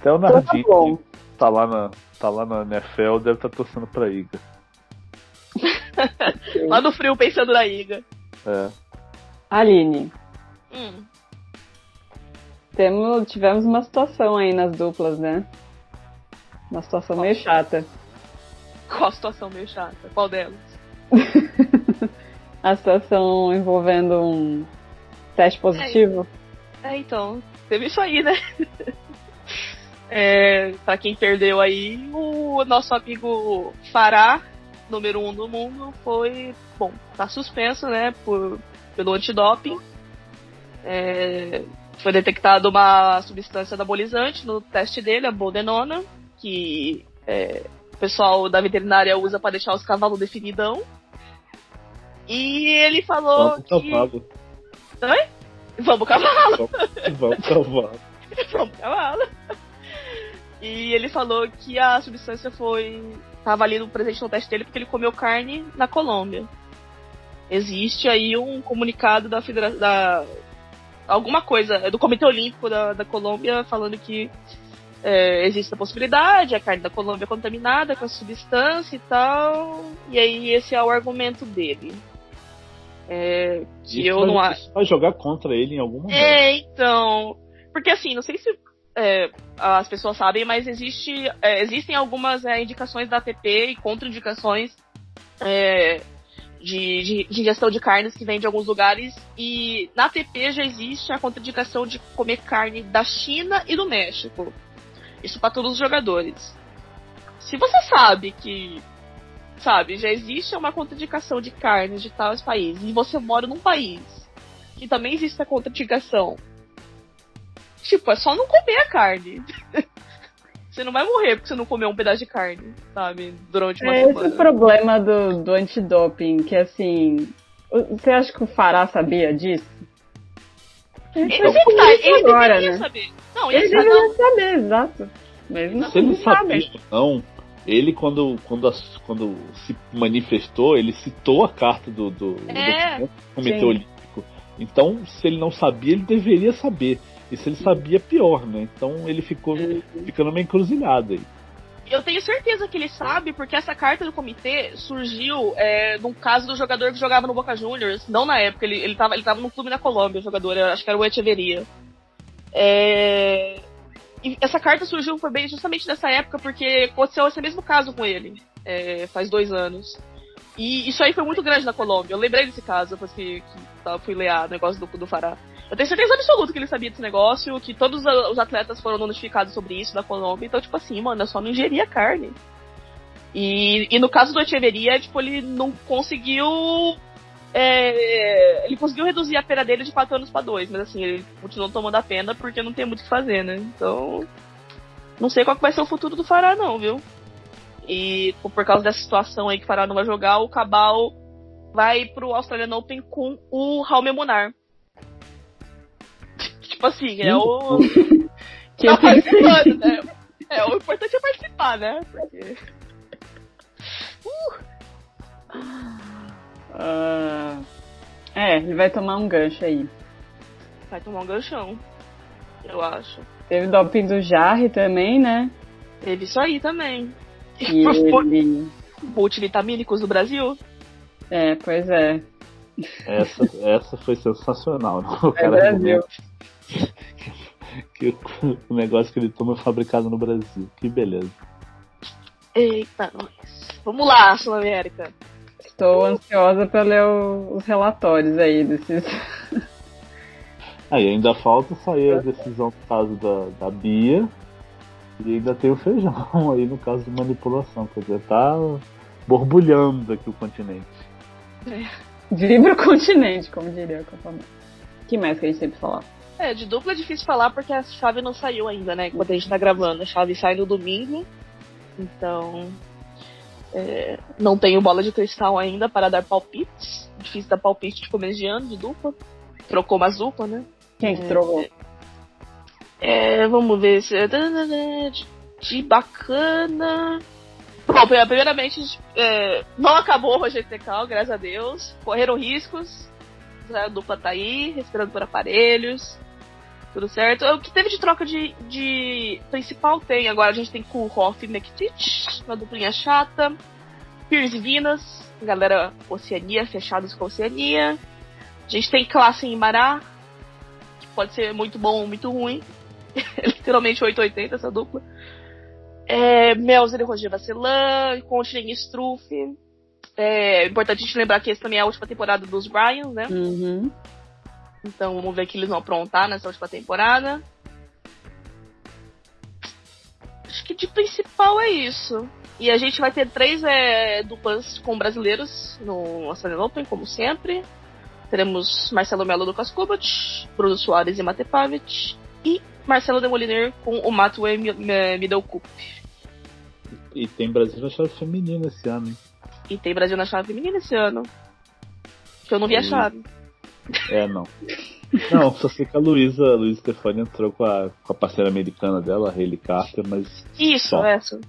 Até o Então tá tá lá na, tá lá na NFL, deve estar torcendo pra Iga. Lá no frio pensando na Iga. É. Aline, Hum. temos, tivemos uma situação aí nas duplas, né? Uma situação meio chata. Qual a situação meio chata? Qual delas? A situação envolvendo um teste positivo. É, então, teve isso aí, né? é, pra quem perdeu aí, o nosso amigo Fará, número um do mundo, foi, bom, tá suspenso, né, por, pelo antidoping. É, foi detectada uma substância anabolizante no teste dele, a boldenona, que é, o pessoal da veterinária usa pra deixar os cavalos definidão. E ele falou Vamos que... cavalo. Vamos cavalo! Vamos cavalo. Vamos cavalo. E ele falou que a substância foi. tava ali no presente no teste dele porque ele comeu carne na Colômbia. Existe aí um comunicado da federação. Da, alguma coisa, é do Comitê Olímpico da, da Colômbia falando que é, existe a possibilidade, a carne da Colômbia é contaminada com a substância e tal. E aí esse é o argumento dele. É, que Isso eu vai- não acho. vai jogar contra ele em algum momento. É, então. Porque assim, não sei se é, as pessoas sabem, mas existe, é, existem algumas é, indicações da ATP e contraindicações é, de, de, de ingestão de carnes que vem de alguns lugares. E na ATP já existe a contraindicação de comer carne da China e do México. Isso para todos os jogadores. Se você sabe que sabe, já existe uma contraindicação de carnes de tais países e você mora num país que também existe a contraindicação. Tipo, é só não comer a carne. você não vai morrer porque você não comeu um pedaço de carne, sabe? Durante uma É esse semana. o problema do, do antidoping, que assim. Você acha que o Fará sabia disso? Ele Ele, é tá, ele agora, deveria né? saber. Não, ele, Ele deveria saber, exato. Mas não, Se ele não sabe. sabia ou não, ele quando, quando, quando se manifestou, ele citou a carta do, do, É. do Comitê Sim. Olímpico. Então, se ele não sabia, ele deveria saber. E se ele sabia, pior, né? Então ele ficou fica numa encruzilhada aí. Eu tenho certeza que ele sabe, porque essa carta do comitê surgiu é, num caso do jogador que jogava no Boca Juniors. Não na época, ele, ele, tava, ele tava no clube na Colômbia, o jogador, acho que era o Echeveria. É, e essa carta surgiu foi bem justamente nessa época, porque aconteceu esse mesmo caso com ele, é, faz dois anos. E isso aí foi muito grande na Colômbia. Eu lembrei desse caso, depois que, que tá, fui ler o negócio do, do Fará. Eu tenho certeza absoluta que ele sabia desse negócio, que todos os atletas foram notificados sobre isso da Colômbia. Então, tipo assim, mano, é só não ingerir a carne. E, e no caso do Echeveria, tipo, ele não conseguiu. é, ele conseguiu reduzir a pena dele de 4 anos pra 2, mas assim, ele continuou tomando a pena porque não tem muito o que fazer, né? Então. Não sei qual vai ser o futuro do Fará, não, viu? E por causa dessa situação aí que o Fará não vai jogar, o Cabal vai pro Australian Open com o Raume Munar. Tipo assim, é o. Que tá participando, né? É, o importante é participar, né? Porque... Uh. Uh, é, ele vai tomar um gancho aí. Vai tomar um ganchão, eu acho. Teve doping do Jarre também, né? Teve isso aí também. E ele... Multivitamínicos do Brasil? É, pois é. Essa, essa foi sensacional. Né? O é Brasil. Que o negócio que ele toma é fabricado no Brasil. Que beleza. Eita, nós. Vamos lá, Sul América. Estou ansiosa para ler o, os relatórios aí desses. Aí ainda falta sair a decisão no caso da, da Bia. E ainda tem o feijão aí no caso de manipulação. Quer dizer, tá borbulhando aqui o continente. É. Vibra o continente, como diria o acampamento. que mais que a gente sempre falar? É, de dupla é difícil falar porque a chave não saiu ainda, né? Enquanto a gente tá gravando. A chave sai no domingo. Então. É, não tenho bola de cristal ainda para dar palpites. Difícil dar palpite de começo de ano de dupla. Trocou uma dupla, né? Quem que é, trocou? É, vamos ver se. De, de bacana. Bom, primeiramente, é, não acabou o Rogério Tecal, graças a Deus. Correram riscos. A dupla tá aí, respirando por aparelhos. Tudo certo. O que teve de troca de, de principal tem. Agora a gente tem Kulhoff e Mektic, uma duplinha chata. Pierce e Vinas, galera Oceania, fechados com Oceania. A gente tem classe em Mará, que pode ser muito bom ou muito ruim. Literalmente 880 essa dupla. É, Melzer e Roger Vacelan, Continent Struff. É importante a gente lembrar que essa também é a última temporada dos Bryans, né? Uhum. Então vamos ver o que eles vão aprontar nessa última temporada. Acho que de principal é isso. E a gente vai ter três é, duplas com brasileiros no Australian Open, como sempre. Teremos Marcelo Melo Lucas Kubat, Bruno Soares e Mate Pavic. E Marcelo Demoliner com o Matway Middlecup. E tem Brasil na chave feminina esse ano, hein? E tem Brasil na chave feminina esse ano. Que eu não vi e... a chave. É, não. Não, só sei que a Luísa, Luísa Stefani entrou com a, com a parceira americana dela, a Hayley Carter, mas. Isso, só. essa.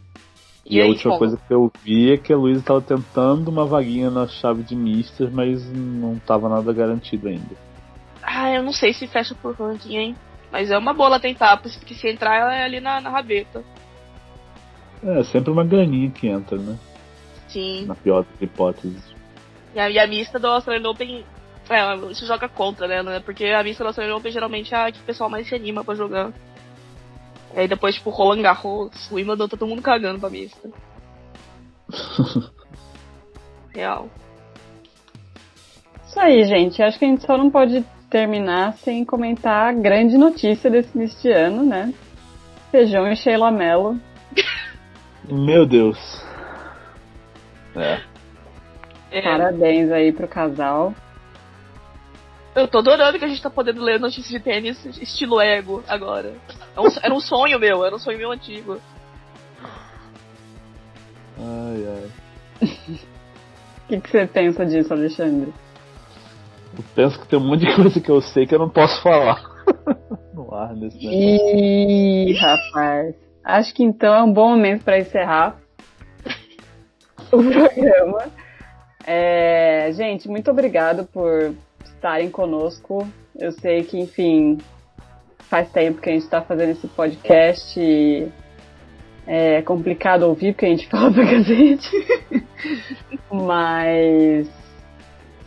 E, e a última como? coisa que eu vi é que a Luísa estava tentando uma vaguinha na chave de mistas, mas não estava nada garantido ainda. Ah, eu não sei se fecha por ranking, hein? Mas é uma boa tentar, porque se entrar ela é ali na, na rabeta. É, sempre uma graninha que entra, né? Sim. Na pior das hipóteses. E a, e a mista do Australian Open, é, isso joga contra, né? Porque a do Australian Open geralmente é a que o pessoal mais se anima pra jogar. E aí depois, tipo, Roland Garros, o Wimbledon, tá todo mundo cagando pra mista. Real. Isso aí, gente. Acho que a gente só não pode terminar sem comentar a grande notícia desse, deste ano, né? Feijão e Sheila Mello. Meu Deus. É. é. Parabéns aí pro casal. Eu tô adorando que a gente tá podendo ler notícias de tênis estilo ego agora. É um, era um sonho meu, era um sonho meu antigo. Ai, ai. O que, que você pensa disso, Alexandre? Eu penso que tem um monte de coisa que eu sei que eu não posso falar no ar nesse negócio. Ih, rapaz. Acho que então é um bom momento para encerrar o programa. É, gente, muito obrigado por estarem conosco. Eu sei que, enfim, faz tempo que a gente está fazendo esse podcast e é complicado ouvir porque a gente fala pra cacete. Mas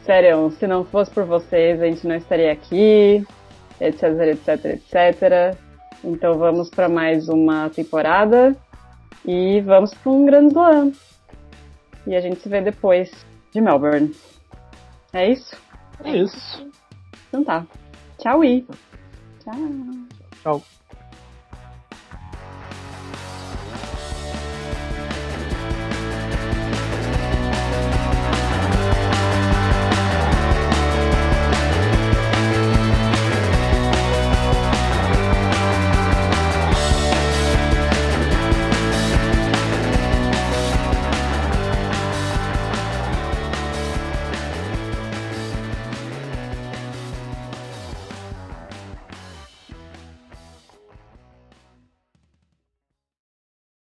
sério, se não fosse por vocês, a gente não estaria aqui, etc, etc, etc. Então vamos para mais uma temporada e vamos para um grande slam. E a gente se vê depois de Melbourne. É isso? É isso. Então tá. Tchau, I. Tchau. Tchau.